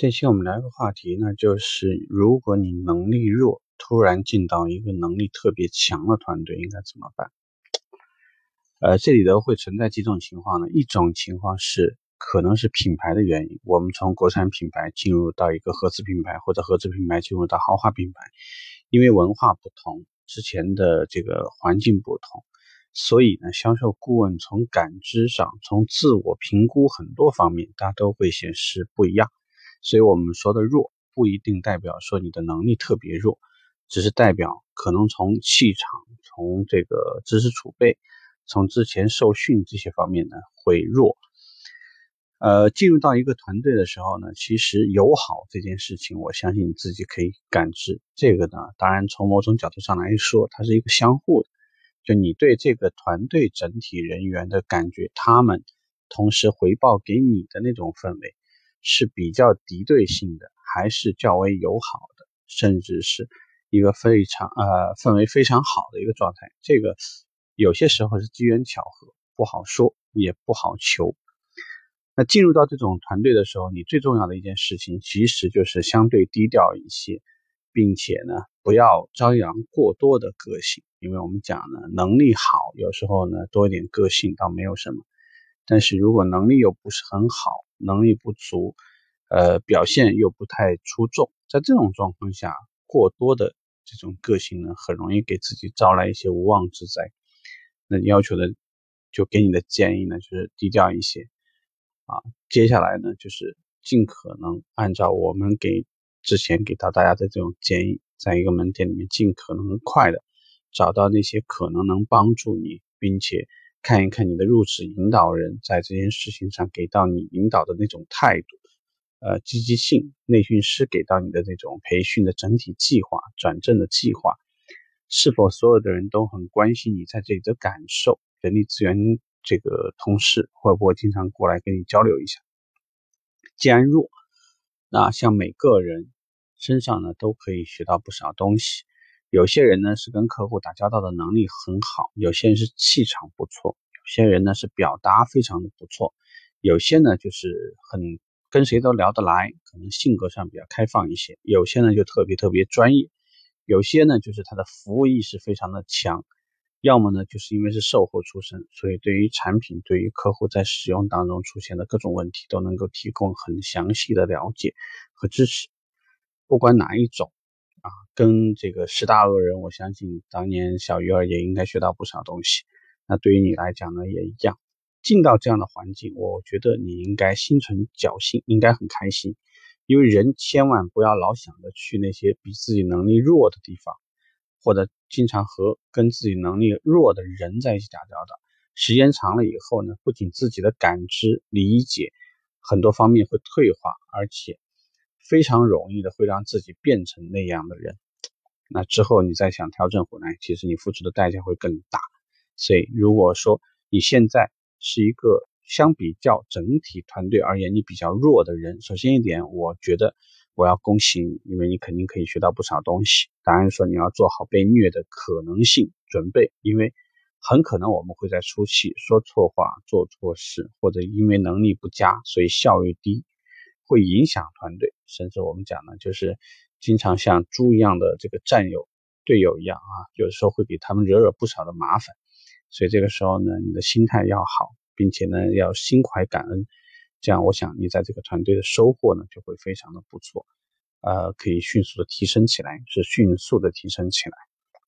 这期我们聊一个话题呢，就是如果你能力弱，突然进到一个能力特别强的团队，应该怎么办？呃，这里头会存在几种情况呢？一种情况是可能是品牌的原因，我们从国产品牌进入到一个合资品牌，或者合资品牌进入到豪华品牌，因为文化不同，之前的这个环境不同，所以呢，销售顾问从感知上，从自我评估很多方面，大家都会显示不一样。所以我们说的弱不一定代表说你的能力特别弱，只是代表可能从气场、从这个知识储备、从之前受训这些方面呢会弱。呃，进入到一个团队的时候呢，其实友好这件事情，我相信你自己可以感知。这个呢，当然从某种角度上来说，它是一个相互的。就你对这个团队整体人员的感觉，他们同时回报给你的那种氛围。是比较敌对性的，还是较为友好的，甚至是一个非常呃氛围非常好的一个状态。这个有些时候是机缘巧合，不好说，也不好求。那进入到这种团队的时候，你最重要的一件事情，其实就是相对低调一些，并且呢，不要张扬过多的个性。因为我们讲呢，能力好，有时候呢多一点个性倒没有什么。但是如果能力又不是很好，能力不足，呃，表现又不太出众，在这种状况下，过多的这种个性呢，很容易给自己招来一些无妄之灾。那要求的，就给你的建议呢，就是低调一些啊。接下来呢，就是尽可能按照我们给之前给到大家的这种建议，在一个门店里面尽可能快的找到那些可能能帮助你，并且。看一看你的入职引导人在这件事情上给到你引导的那种态度，呃，积极性，内训师给到你的那种培训的整体计划、转正的计划，是否所有的人都很关心你在这里的感受？人力资源这个同事会不会经常过来跟你交流一下？既然弱，那像每个人身上呢都可以学到不少东西。有些人呢是跟客户打交道的能力很好，有些人是气场不错，些人呢是表达非常的不错，有些呢就是很跟谁都聊得来，可能性格上比较开放一些，有些呢就特别特别专业，有些呢就是他的服务意识非常的强，要么呢就是因为是售后出身，所以对于产品、对于客户在使用当中出现的各种问题都能够提供很详细的了解和支持，不管哪一种。啊，跟这个十大恶人，我相信当年小鱼儿也应该学到不少东西。那对于你来讲呢，也一样。进到这样的环境，我觉得你应该心存侥幸，应该很开心。因为人千万不要老想着去那些比自己能力弱的地方，或者经常和跟自己能力弱的人在一起打交道。时间长了以后呢，不仅自己的感知、理解很多方面会退化，而且。非常容易的会让自己变成那样的人，那之后你再想调整回来，其实你付出的代价会更大。所以如果说你现在是一个相比较整体团队而言你比较弱的人，首先一点，我觉得我要恭喜你，因为你肯定可以学到不少东西。当然说你要做好被虐的可能性准备，因为很可能我们会在初期说错话、做错事，或者因为能力不佳，所以效率低。会影响团队，甚至我们讲呢，就是经常像猪一样的这个战友、队友一样啊，有时候会给他们惹惹不少的麻烦。所以这个时候呢，你的心态要好，并且呢要心怀感恩，这样我想你在这个团队的收获呢就会非常的不错，呃，可以迅速的提升起来，是迅速的提升起来，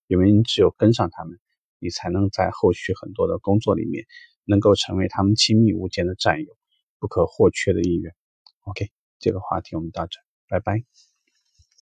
因为你只有跟上他们，你才能在后续很多的工作里面能够成为他们亲密无间的战友，不可或缺的一员。OK，这个话题我们到这，拜拜。